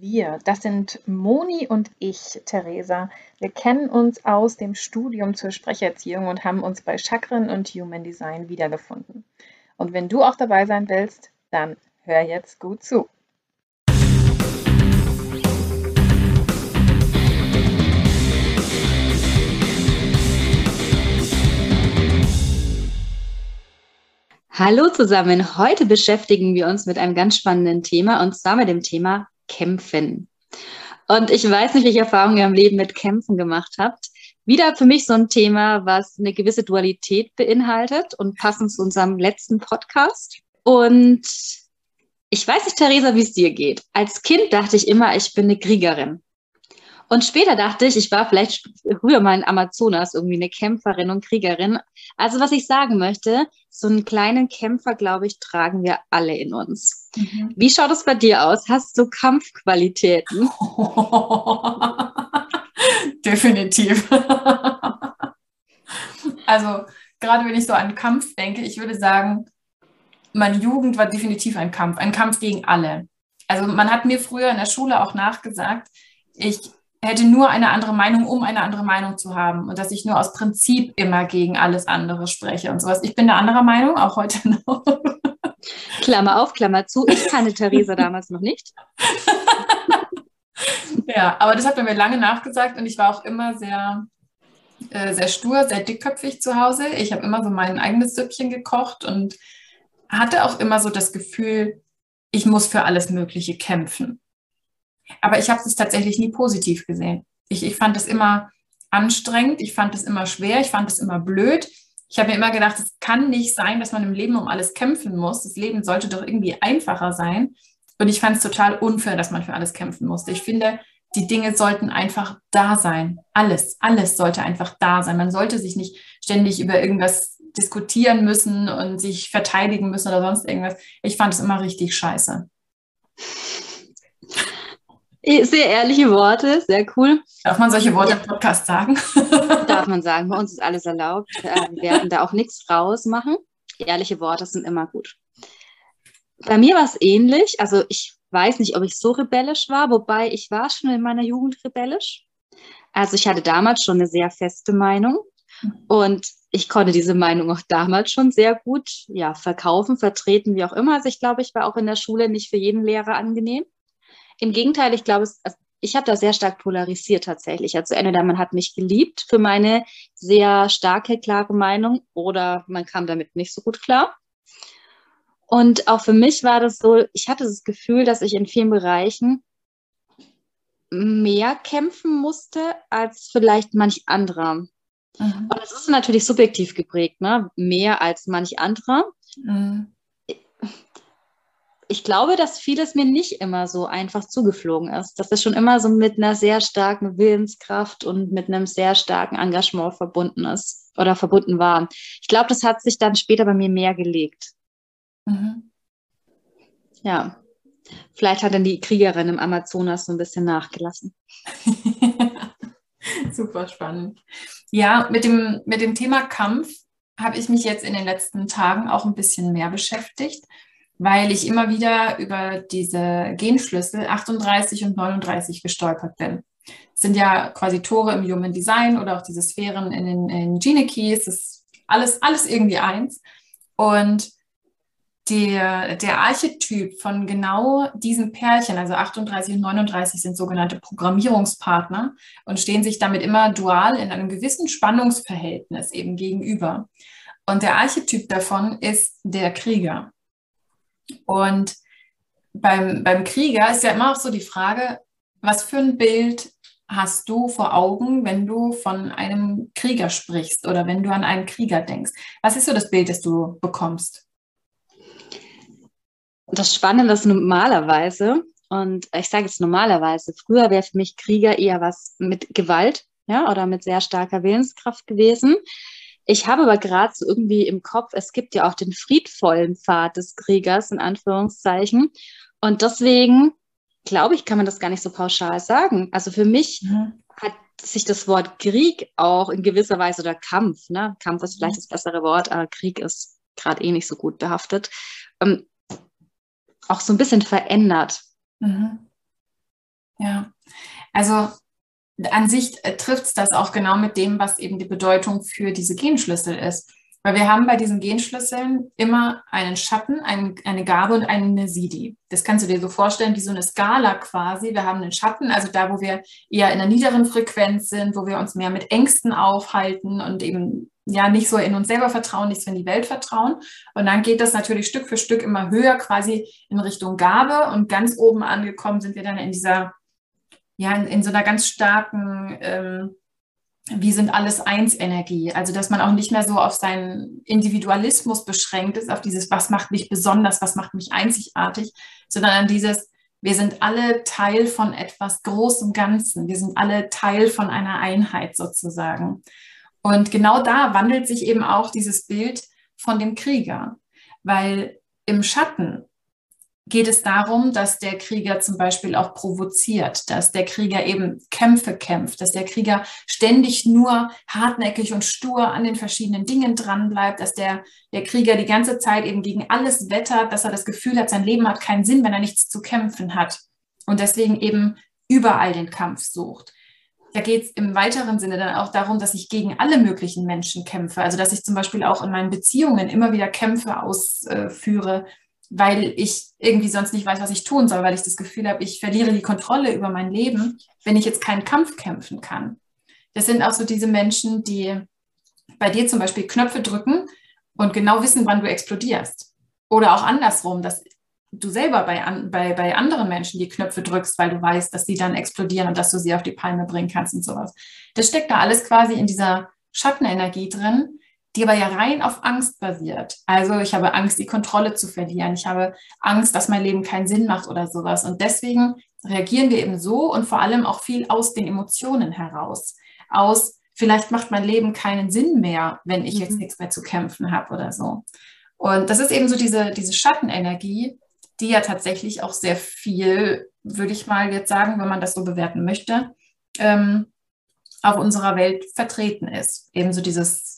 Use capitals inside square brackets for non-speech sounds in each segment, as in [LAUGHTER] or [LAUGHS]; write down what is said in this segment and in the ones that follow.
Wir, das sind Moni und ich, Theresa. Wir kennen uns aus dem Studium zur Sprecherziehung und haben uns bei Chakren und Human Design wiedergefunden. Und wenn du auch dabei sein willst, dann hör jetzt gut zu. Hallo zusammen. Heute beschäftigen wir uns mit einem ganz spannenden Thema und zwar mit dem Thema Kämpfen. Und ich weiß nicht, welche Erfahrungen ihr im Leben mit Kämpfen gemacht habt. Wieder für mich so ein Thema, was eine gewisse Dualität beinhaltet und passend zu unserem letzten Podcast. Und ich weiß nicht, Theresa, wie es dir geht. Als Kind dachte ich immer, ich bin eine Kriegerin. Und später dachte ich, ich war vielleicht früher mal in Amazonas irgendwie eine Kämpferin und Kriegerin. Also was ich sagen möchte, so einen kleinen Kämpfer, glaube ich, tragen wir alle in uns. Mhm. Wie schaut es bei dir aus? Hast du Kampfqualitäten? [LAUGHS] Definitiv. also gerade wenn ich so an Kampf denke, ich würde sagen, meine Jugend war definitiv ein Kampf, ein Kampf gegen alle. Also man hat mir früher in der Schule auch nachgesagt, ich hätte nur eine andere Meinung, um eine andere Meinung zu haben und dass ich nur aus Prinzip immer gegen alles andere spreche und sowas. Ich bin der anderer Meinung, auch heute [LAUGHS] noch. Klammer auf, Klammer zu. Ich kannte Theresa [LAUGHS] damals noch nicht. ja, aber das hat man mir lange nachgesagt und ich war auch immer sehr, äh, sehr stur, sehr dickköpfig zu Hause. Ich habe immer so mein eigenes Süppchen gekocht und hatte auch immer so das Gefühl, ich muss für alles Mögliche kämpfen. Aber ich habe es tatsächlich nie positiv gesehen. Ich, ich fand es immer anstrengend, ich fand es immer schwer, ich fand es immer blöd. Ich habe mir immer gedacht, es kann nicht sein, dass man im Leben um alles kämpfen muss. Das Leben sollte doch irgendwie einfacher sein. Und ich fand es total unfair, dass man für alles kämpfen musste. Ich finde, die Dinge sollten einfach da sein. Alles, alles sollte einfach da sein. Man sollte sich nicht ständig über irgendwas diskutieren müssen und sich verteidigen müssen oder sonst irgendwas. Ich fand es immer richtig scheiße. Sehr ehrliche Worte, sehr cool. Darf man solche Worte im Podcast sagen? [LAUGHS] Darf man sagen. Bei uns ist alles erlaubt. Äh, wir werden da auch nichts rausmachen. Ehrliche Worte sind immer gut. Bei mir war es ähnlich. Also ich weiß nicht, ob ich so rebellisch war, wobei ich war schon in meiner Jugend rebellisch. Also ich hatte damals schon eine sehr feste Meinung und ich konnte diese Meinung auch damals schon sehr gut ja, verkaufen, vertreten, wie auch immer. Also ich glaube, ich war auch in der Schule nicht für jeden Lehrer angenehm. Im Gegenteil, ich glaube, also ich habe da sehr stark polarisiert tatsächlich. Also entweder man hat mich geliebt für meine sehr starke, klare Meinung oder man kam damit nicht so gut klar. Und auch für mich war das so, ich hatte das Gefühl, dass ich in vielen Bereichen mehr kämpfen musste als vielleicht manch anderer. Mhm. Und das ist natürlich subjektiv geprägt, ne? mehr als manch anderer. Mhm ich glaube, dass vieles mir nicht immer so einfach zugeflogen ist. Dass es schon immer so mit einer sehr starken Willenskraft und mit einem sehr starken Engagement verbunden ist oder verbunden war. Ich glaube, das hat sich dann später bei mir mehr gelegt. Mhm. Ja, vielleicht hat dann die Kriegerin im Amazonas so ein bisschen nachgelassen. [LAUGHS] Super spannend. Ja, mit dem, mit dem Thema Kampf habe ich mich jetzt in den letzten Tagen auch ein bisschen mehr beschäftigt weil ich immer wieder über diese Genschlüssel 38 und 39 gestolpert bin. Das sind ja quasi Tore im Human Design oder auch diese Sphären in den in Gene Keys. Das ist alles, alles irgendwie eins. Und der, der Archetyp von genau diesen Pärchen, also 38 und 39, sind sogenannte Programmierungspartner und stehen sich damit immer dual in einem gewissen Spannungsverhältnis eben gegenüber. Und der Archetyp davon ist der Krieger. Und beim, beim Krieger ist ja immer auch so die Frage, was für ein Bild hast du vor Augen, wenn du von einem Krieger sprichst oder wenn du an einen Krieger denkst? Was ist so das Bild, das du bekommst? Das Spannende ist normalerweise, Und ich sage jetzt normalerweise, früher wäre für mich Krieger eher was mit Gewalt, ja, oder mit sehr starker Willenskraft gewesen. Ich habe aber gerade so irgendwie im Kopf, es gibt ja auch den friedvollen Pfad des Kriegers, in Anführungszeichen. Und deswegen glaube ich, kann man das gar nicht so pauschal sagen. Also für mich mhm. hat sich das Wort Krieg auch in gewisser Weise oder Kampf, ne? Kampf ist vielleicht mhm. das bessere Wort, aber Krieg ist gerade eh nicht so gut behaftet, ähm, auch so ein bisschen verändert. Mhm. Ja, also an sich äh, trifft es das auch genau mit dem, was eben die Bedeutung für diese Genschlüssel ist. Weil wir haben bei diesen Genschlüsseln immer einen Schatten, ein, eine Gabe und eine Sidi. Das kannst du dir so vorstellen wie so eine Skala quasi. Wir haben einen Schatten, also da, wo wir eher in einer niederen Frequenz sind, wo wir uns mehr mit Ängsten aufhalten und eben ja nicht so in uns selber vertrauen, nicht so in die Welt vertrauen. Und dann geht das natürlich Stück für Stück immer höher quasi in Richtung Gabe und ganz oben angekommen sind wir dann in dieser, ja, in, in so einer ganz starken, ähm, wie sind alles eins Energie. Also, dass man auch nicht mehr so auf seinen Individualismus beschränkt ist, auf dieses, was macht mich besonders, was macht mich einzigartig, sondern an dieses, wir sind alle Teil von etwas Großem Ganzen. Wir sind alle Teil von einer Einheit sozusagen. Und genau da wandelt sich eben auch dieses Bild von dem Krieger, weil im Schatten geht es darum, dass der Krieger zum Beispiel auch provoziert, dass der Krieger eben Kämpfe kämpft, dass der Krieger ständig nur hartnäckig und stur an den verschiedenen Dingen dranbleibt, dass der, der Krieger die ganze Zeit eben gegen alles wettert, dass er das Gefühl hat, sein Leben hat keinen Sinn, wenn er nichts zu kämpfen hat und deswegen eben überall den Kampf sucht da geht es im weiteren Sinne dann auch darum, dass ich gegen alle möglichen Menschen kämpfe. Also dass ich zum Beispiel auch in meinen Beziehungen immer wieder Kämpfe ausführe, weil ich irgendwie sonst nicht weiß, was ich tun soll, weil ich das Gefühl habe, ich verliere die Kontrolle über mein Leben, wenn ich jetzt keinen Kampf kämpfen kann. Das sind auch so diese Menschen, die bei dir zum Beispiel Knöpfe drücken und genau wissen, wann du explodierst. Oder auch andersrum, dass du selber bei, bei, bei anderen Menschen die Knöpfe drückst, weil du weißt, dass sie dann explodieren und dass du sie auf die Palme bringen kannst und sowas. Das steckt da alles quasi in dieser Schattenenergie drin, die aber ja rein auf Angst basiert. Also ich habe Angst, die Kontrolle zu verlieren. Ich habe Angst, dass mein Leben keinen Sinn macht oder sowas. Und deswegen reagieren wir eben so und vor allem auch viel aus den Emotionen heraus. Aus, vielleicht macht mein Leben keinen Sinn mehr, wenn ich jetzt mhm. nichts mehr zu kämpfen habe oder so. Und das ist eben so diese, diese Schattenenergie, die ja tatsächlich auch sehr viel, würde ich mal jetzt sagen, wenn man das so bewerten möchte, ähm, auf unserer Welt vertreten ist. Ebenso dieses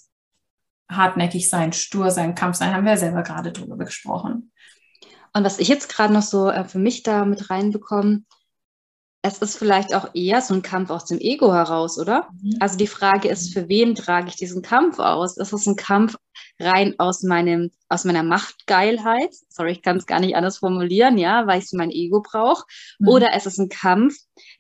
hartnäckig sein, stur sein, Kampf sein, haben wir ja selber gerade drüber gesprochen. Und was ich jetzt gerade noch so äh, für mich da mit reinbekomme, es ist vielleicht auch eher so ein Kampf aus dem Ego heraus, oder? Mhm. Also die Frage ist, für wen trage ich diesen Kampf aus? Ist es ein Kampf rein aus meinem, aus meiner Machtgeilheit? Sorry, ich kann es gar nicht anders formulieren, ja, weil ich mein Ego brauche. Mhm. Oder ist es ein Kampf,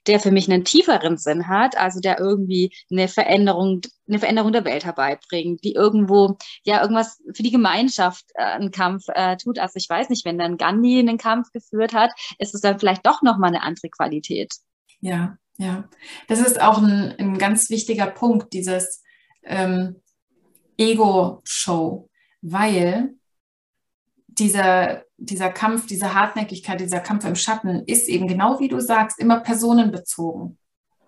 der für mich einen tieferen Sinn hat, also der irgendwie eine Veränderung, eine Veränderung der Welt herbeibringt, die irgendwo, ja, irgendwas für die Gemeinschaft äh, einen Kampf äh, tut. Also ich weiß nicht, wenn dann Gandhi einen Kampf geführt hat, ist es dann vielleicht doch nochmal eine andere Qualität. Ja, ja. Das ist auch ein, ein ganz wichtiger Punkt, dieses ähm, Ego-Show, weil dieser, dieser Kampf, diese Hartnäckigkeit, dieser Kampf im Schatten ist eben genau wie du sagst, immer personenbezogen.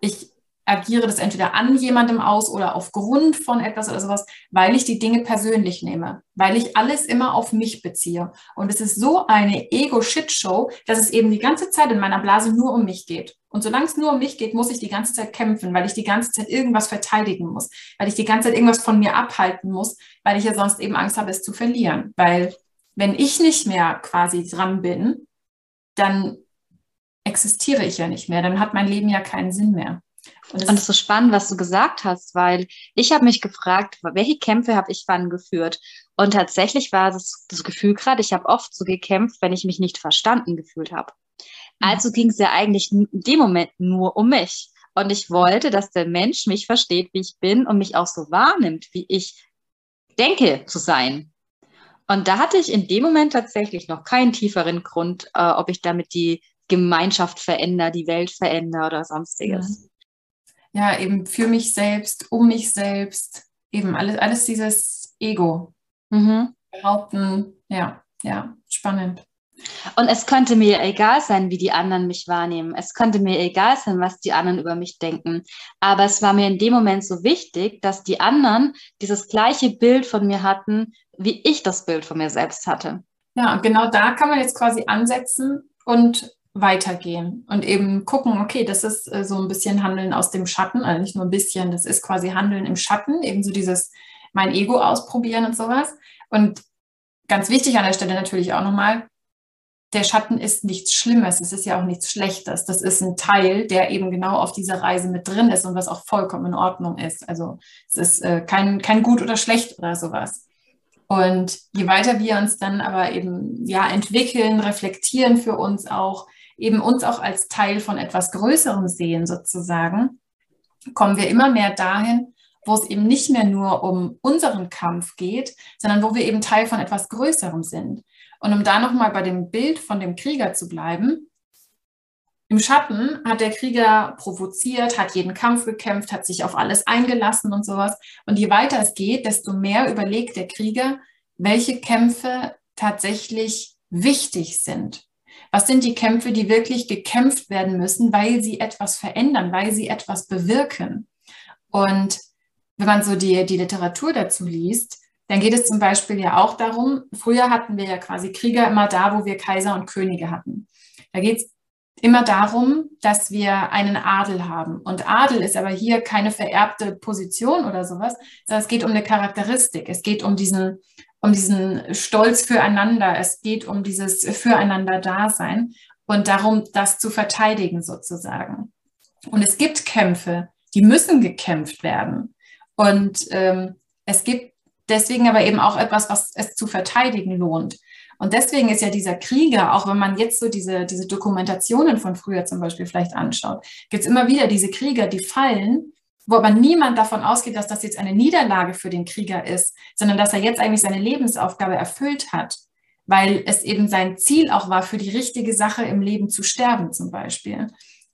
Ich agiere das entweder an jemandem aus oder aufgrund von etwas oder sowas, weil ich die Dinge persönlich nehme, weil ich alles immer auf mich beziehe. Und es ist so eine Ego-Shit-Show, dass es eben die ganze Zeit in meiner Blase nur um mich geht. Und solange es nur um mich geht, muss ich die ganze Zeit kämpfen, weil ich die ganze Zeit irgendwas verteidigen muss, weil ich die ganze Zeit irgendwas von mir abhalten muss, weil ich ja sonst eben Angst habe, es zu verlieren. Weil wenn ich nicht mehr quasi dran bin, dann existiere ich ja nicht mehr, dann hat mein Leben ja keinen Sinn mehr. Und es ist so spannend, was du gesagt hast, weil ich habe mich gefragt, welche Kämpfe habe ich wann geführt? Und tatsächlich war das, das Gefühl gerade, ich habe oft so gekämpft, wenn ich mich nicht verstanden gefühlt habe. Mhm. Also ging es ja eigentlich in dem Moment nur um mich. Und ich wollte, dass der Mensch mich versteht, wie ich bin und mich auch so wahrnimmt, wie ich denke zu sein. Und da hatte ich in dem Moment tatsächlich noch keinen tieferen Grund, äh, ob ich damit die Gemeinschaft verändere, die Welt verändere oder sonstiges. Mhm ja, eben für mich selbst, um mich selbst, eben alles, alles dieses Ego. Mhm. Behaupten, ja, ja, spannend. Und es könnte mir egal sein, wie die anderen mich wahrnehmen. Es könnte mir egal sein, was die anderen über mich denken. Aber es war mir in dem Moment so wichtig, dass die anderen dieses gleiche Bild von mir hatten, wie ich das Bild von mir selbst hatte. Ja, genau da kann man jetzt quasi ansetzen und weitergehen und eben gucken, okay, das ist äh, so ein bisschen Handeln aus dem Schatten, also nicht nur ein bisschen, das ist quasi Handeln im Schatten, eben so dieses mein Ego ausprobieren und sowas. Und ganz wichtig an der Stelle natürlich auch nochmal, der Schatten ist nichts Schlimmes, es ist ja auch nichts Schlechtes. Das ist ein Teil, der eben genau auf dieser Reise mit drin ist und was auch vollkommen in Ordnung ist. Also es ist äh, kein, kein gut oder schlecht oder sowas. Und je weiter wir uns dann aber eben ja entwickeln, reflektieren für uns auch, eben uns auch als Teil von etwas Größerem sehen sozusagen, kommen wir immer mehr dahin, wo es eben nicht mehr nur um unseren Kampf geht, sondern wo wir eben Teil von etwas Größerem sind. Und um da nochmal bei dem Bild von dem Krieger zu bleiben, im Schatten hat der Krieger provoziert, hat jeden Kampf gekämpft, hat sich auf alles eingelassen und sowas. Und je weiter es geht, desto mehr überlegt der Krieger, welche Kämpfe tatsächlich wichtig sind. Was sind die Kämpfe, die wirklich gekämpft werden müssen, weil sie etwas verändern, weil sie etwas bewirken? Und wenn man so die, die Literatur dazu liest, dann geht es zum Beispiel ja auch darum, früher hatten wir ja quasi Krieger immer da, wo wir Kaiser und Könige hatten. Da geht es immer darum, dass wir einen Adel haben. Und Adel ist aber hier keine vererbte Position oder sowas, sondern es geht um eine Charakteristik. Es geht um diesen, um diesen Stolz füreinander. Es geht um dieses Füreinander-Dasein und darum, das zu verteidigen sozusagen. Und es gibt Kämpfe, die müssen gekämpft werden. Und ähm, es gibt deswegen aber eben auch etwas, was es zu verteidigen lohnt. Und deswegen ist ja dieser Krieger, auch wenn man jetzt so diese, diese Dokumentationen von früher zum Beispiel vielleicht anschaut, gibt es immer wieder diese Krieger, die fallen, wo aber niemand davon ausgeht, dass das jetzt eine Niederlage für den Krieger ist, sondern dass er jetzt eigentlich seine Lebensaufgabe erfüllt hat, weil es eben sein Ziel auch war, für die richtige Sache im Leben zu sterben zum Beispiel.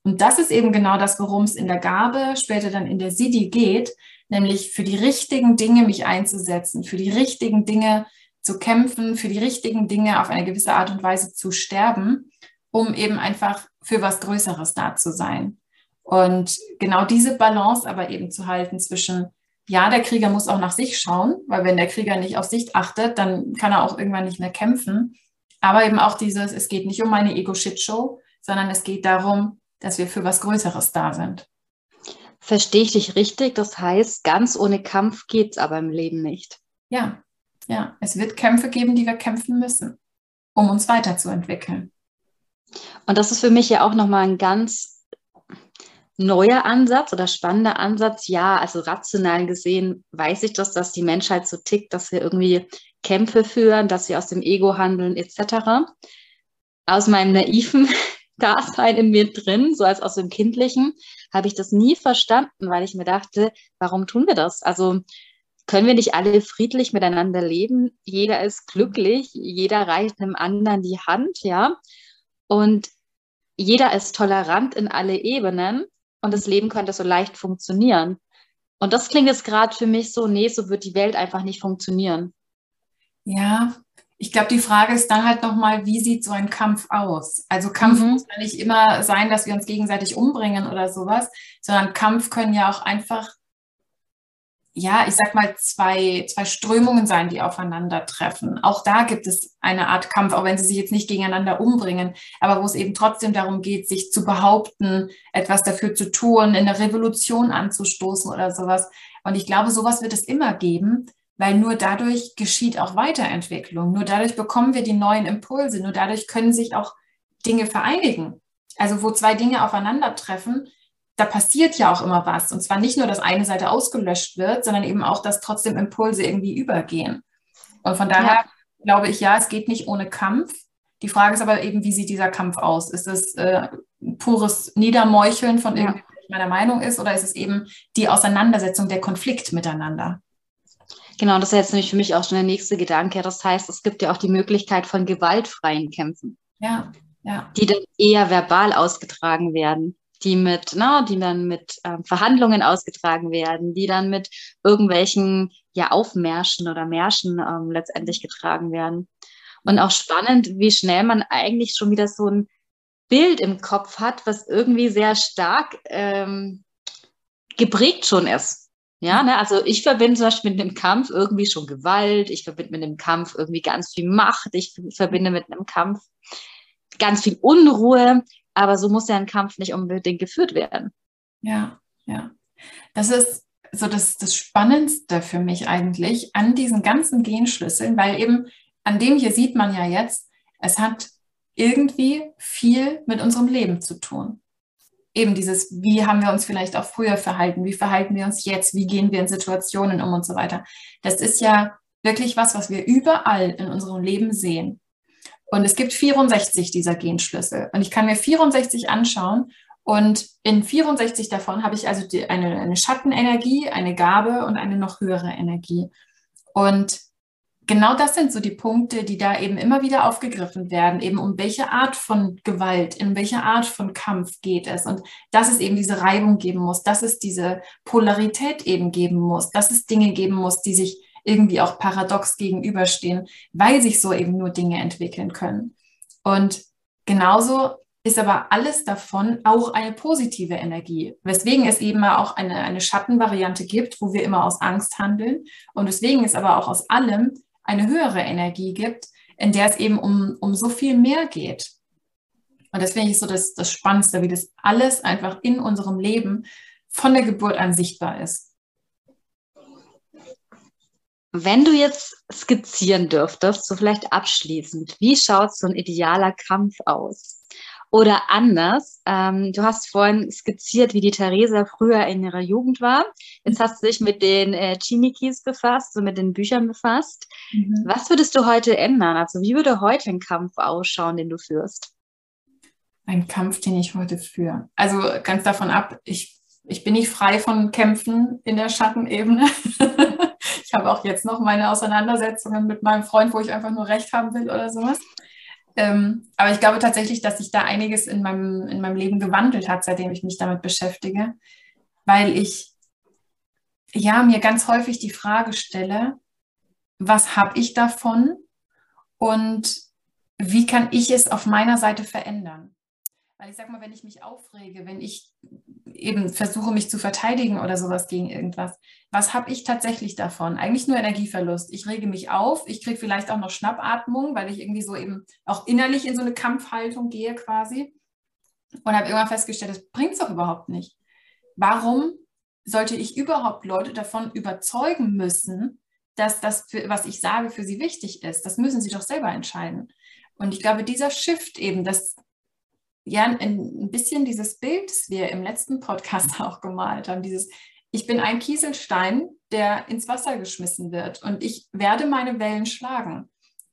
Und das ist eben genau das, worum es in der Gabe, später dann in der Sidi geht, nämlich für die richtigen Dinge mich einzusetzen, für die richtigen Dinge zu kämpfen, für die richtigen Dinge auf eine gewisse Art und Weise zu sterben, um eben einfach für was Größeres da zu sein. Und genau diese Balance aber eben zu halten zwischen, ja, der Krieger muss auch nach sich schauen, weil wenn der Krieger nicht auf sich achtet, dann kann er auch irgendwann nicht mehr kämpfen. Aber eben auch dieses, es geht nicht um eine Ego-Shit-Show, sondern es geht darum, dass wir für was Größeres da sind. Verstehe ich dich richtig? Das heißt, ganz ohne Kampf geht es aber im Leben nicht. Ja, ja, es wird Kämpfe geben, die wir kämpfen müssen, um uns weiterzuentwickeln. Und das ist für mich ja auch nochmal ein ganz neuer Ansatz oder spannender Ansatz. Ja, also rational gesehen weiß ich das, dass die Menschheit so tickt, dass wir irgendwie Kämpfe führen, dass wir aus dem Ego handeln etc. Aus meinem naiven Dasein in mir drin, so als aus dem Kindlichen, habe ich das nie verstanden, weil ich mir dachte, warum tun wir das? Also können wir nicht alle friedlich miteinander leben? Jeder ist glücklich, jeder reicht einem anderen die Hand, ja. Und jeder ist tolerant in alle Ebenen und das Leben könnte so leicht funktionieren. Und das klingt jetzt gerade für mich so, nee, so wird die Welt einfach nicht funktionieren. Ja, ich glaube, die Frage ist dann halt nochmal, wie sieht so ein Kampf aus? Also Kampf mhm. muss ja nicht immer sein, dass wir uns gegenseitig umbringen oder sowas, sondern Kampf können ja auch einfach ja, ich sag mal, zwei, zwei Strömungen sein, die aufeinandertreffen. Auch da gibt es eine Art Kampf, auch wenn sie sich jetzt nicht gegeneinander umbringen, aber wo es eben trotzdem darum geht, sich zu behaupten, etwas dafür zu tun, in eine Revolution anzustoßen oder sowas. Und ich glaube, sowas wird es immer geben, weil nur dadurch geschieht auch Weiterentwicklung. Nur dadurch bekommen wir die neuen Impulse. Nur dadurch können sich auch Dinge vereinigen. Also wo zwei Dinge aufeinandertreffen, da passiert ja auch immer was. Und zwar nicht nur, dass eine Seite ausgelöscht wird, sondern eben auch, dass trotzdem Impulse irgendwie übergehen. Und von daher ja. glaube ich, ja, es geht nicht ohne Kampf. Die Frage ist aber eben, wie sieht dieser Kampf aus? Ist es äh, pures Niedermeucheln von ja. meiner Meinung ist oder ist es eben die Auseinandersetzung, der Konflikt miteinander? Genau, das ist jetzt nämlich für mich auch schon der nächste Gedanke. Das heißt, es gibt ja auch die Möglichkeit von gewaltfreien Kämpfen. Ja, ja. Die dann eher verbal ausgetragen werden die mit, na, die dann mit ähm, Verhandlungen ausgetragen werden, die dann mit irgendwelchen ja Aufmärschen oder Märschen ähm, letztendlich getragen werden. Und auch spannend, wie schnell man eigentlich schon wieder so ein Bild im Kopf hat, was irgendwie sehr stark ähm, geprägt schon ist. Ja, ne? also ich verbinde zum Beispiel mit dem Kampf irgendwie schon Gewalt, ich verbinde mit dem Kampf irgendwie ganz viel Macht, ich verbinde mit einem Kampf ganz viel Unruhe, aber so muss ja ein Kampf nicht unbedingt geführt werden. Ja, ja. Das ist so das, das Spannendste für mich eigentlich an diesen ganzen Genschlüsseln, weil eben an dem hier sieht man ja jetzt, es hat irgendwie viel mit unserem Leben zu tun. Eben dieses, wie haben wir uns vielleicht auch früher verhalten, wie verhalten wir uns jetzt, wie gehen wir in Situationen um und so weiter. Das ist ja wirklich was, was wir überall in unserem Leben sehen. Und es gibt 64 dieser Genschlüssel. Und ich kann mir 64 anschauen und in 64 davon habe ich also die, eine, eine Schattenenergie, eine Gabe und eine noch höhere Energie. Und genau das sind so die Punkte, die da eben immer wieder aufgegriffen werden, eben um welche Art von Gewalt, in welche Art von Kampf geht es und dass es eben diese Reibung geben muss, dass es diese Polarität eben geben muss, dass es Dinge geben muss, die sich irgendwie auch paradox gegenüberstehen, weil sich so eben nur Dinge entwickeln können. Und genauso ist aber alles davon auch eine positive Energie, weswegen es eben auch eine, eine Schattenvariante gibt, wo wir immer aus Angst handeln und weswegen es aber auch aus allem eine höhere Energie gibt, in der es eben um, um so viel mehr geht. Und das finde ich so das, das Spannendste, wie das alles einfach in unserem Leben von der Geburt an sichtbar ist. Wenn du jetzt skizzieren dürftest, so vielleicht abschließend, wie schaut so ein idealer Kampf aus? Oder anders, ähm, du hast vorhin skizziert, wie die Theresa früher in ihrer Jugend war. Jetzt hast du dich mit den äh, Chimikis befasst, so mit den Büchern befasst. Mhm. Was würdest du heute ändern? Also wie würde heute ein Kampf ausschauen, den du führst? Ein Kampf, den ich heute führe. Also ganz davon ab, ich, ich bin nicht frei von Kämpfen in der Schattenebene. [LAUGHS] ich habe auch jetzt noch meine Auseinandersetzungen mit meinem Freund, wo ich einfach nur Recht haben will oder sowas. Ähm, aber ich glaube tatsächlich, dass sich da einiges in meinem, in meinem Leben gewandelt hat, seitdem ich mich damit beschäftige, weil ich ja mir ganz häufig die Frage stelle, was habe ich davon und wie kann ich es auf meiner Seite verändern? Weil ich sage mal, wenn ich mich aufrege, wenn ich eben versuche, mich zu verteidigen oder sowas gegen irgendwas, was habe ich tatsächlich davon? Eigentlich nur Energieverlust. Ich rege mich auf, ich kriege vielleicht auch noch Schnappatmung, weil ich irgendwie so eben auch innerlich in so eine Kampfhaltung gehe quasi. Und habe irgendwann festgestellt, das bringt es doch überhaupt nicht. Warum sollte ich überhaupt Leute davon überzeugen müssen, dass das, für, was ich sage, für sie wichtig ist? Das müssen sie doch selber entscheiden. Und ich glaube, dieser Shift eben, dass ja, ein, bisschen dieses Bild, das wir im letzten Podcast [LAUGHS] auch gemalt haben, dieses, ich bin ein Kieselstein, der ins Wasser geschmissen wird und ich werde meine Wellen schlagen.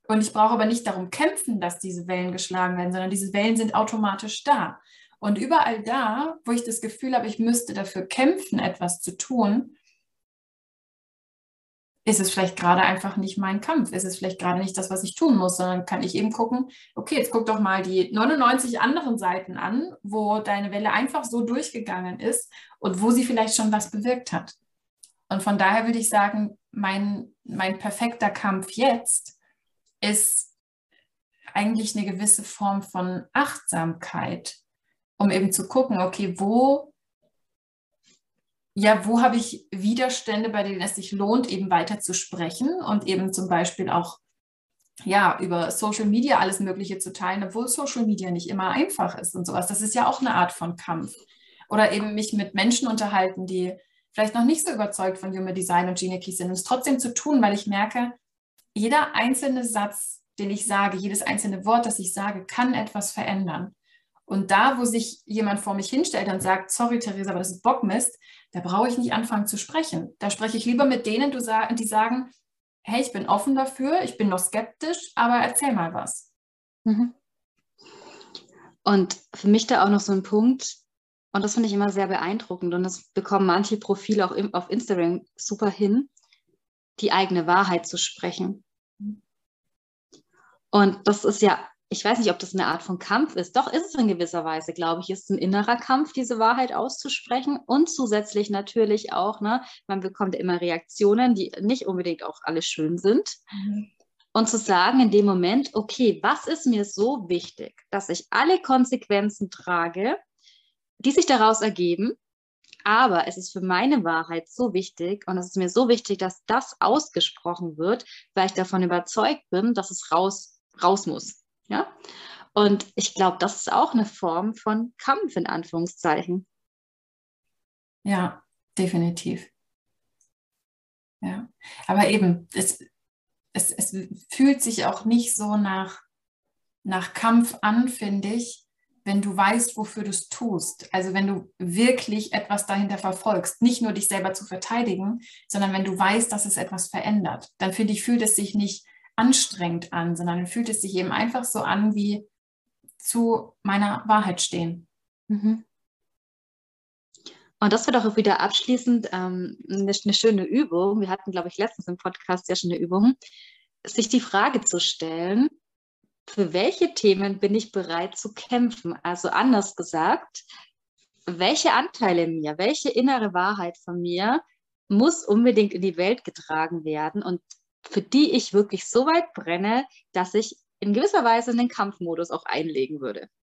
Und ich brauche aber nicht darum kämpfen, dass diese Wellen geschlagen werden, sondern diese Wellen sind automatisch da. Und überall da, wo ich das Gefühl habe, ich müsste dafür kämpfen, etwas zu tun, ist es vielleicht gerade einfach nicht mein Kampf, ist es vielleicht gerade nicht das, was ich tun muss, sondern kann ich eben gucken, okay, jetzt guck doch mal die 99 anderen Seiten an, wo deine Welle einfach so durchgegangen ist und wo sie vielleicht schon was bewirkt hat. Und von daher würde ich sagen, mein, mein perfekter Kampf jetzt ist eigentlich eine gewisse Form von Achtsamkeit, um eben zu gucken, okay, wo ja, wo habe ich Widerstände, bei denen es sich lohnt, eben weiter zu sprechen und eben zum Beispiel auch ja, über Social Media alles Mögliche zu teilen, obwohl Social Media nicht immer einfach ist und sowas. Das ist ja auch eine Art von Kampf. Oder eben mich mit Menschen unterhalten, die vielleicht noch nicht so überzeugt von Human Design und Gene Keys sind und es trotzdem zu tun, weil ich merke, jeder einzelne Satz, den ich sage, jedes einzelne Wort, das ich sage, kann etwas verändern. Und da, wo sich jemand vor mich hinstellt und sagt, sorry Theresa, aber das ist Bockmist, da brauche ich nicht anfangen zu sprechen. Da spreche ich lieber mit denen, die sagen, hey, ich bin offen dafür, ich bin noch skeptisch, aber erzähl mal was. Mhm. Und für mich da auch noch so ein Punkt, und das finde ich immer sehr beeindruckend, und das bekommen manche Profile auch auf Instagram super hin, die eigene Wahrheit zu sprechen. Mhm. Und das ist ja ich weiß nicht, ob das eine Art von Kampf ist. Doch ist es in gewisser Weise, glaube ich, ist ein innerer Kampf, diese Wahrheit auszusprechen. Und zusätzlich natürlich auch, ne, man bekommt immer Reaktionen, die nicht unbedingt auch alle schön sind. Mhm. Und zu sagen in dem Moment, okay, was ist mir so wichtig, dass ich alle Konsequenzen trage, die sich daraus ergeben, aber es ist für meine Wahrheit so wichtig und es ist mir so wichtig, dass das ausgesprochen wird, weil ich davon überzeugt bin, dass es raus, raus muss. Ja? Und ich glaube, das ist auch eine Form von Kampf in Anführungszeichen. Ja, definitiv. Ja, aber eben, es, es, es fühlt sich auch nicht so nach, nach Kampf an, finde ich, wenn du weißt, wofür du es tust. Also wenn du wirklich etwas dahinter verfolgst, nicht nur dich selber zu verteidigen, sondern wenn du weißt, dass es etwas verändert, dann finde ich, fühlt es sich nicht anstrengend an, sondern fühlt es sich eben einfach so an, wie zu meiner Wahrheit stehen. Mhm. Und das wird auch wieder abschließend ähm, eine, eine, schöne Übung. Wir hatten, glaube ich, letztens im Podcast ja schon eine Übung, sich die Frage zu stellen, für welche Themen bin ich bereit zu kämpfen? Also anders gesagt, welche Anteile in mir, welche innere Wahrheit von mir muss unbedingt in die Welt getragen werden und für die ich wirklich so weit brenne, dass ich in gewisser Weise einen Kampfmodus auch einlegen würde.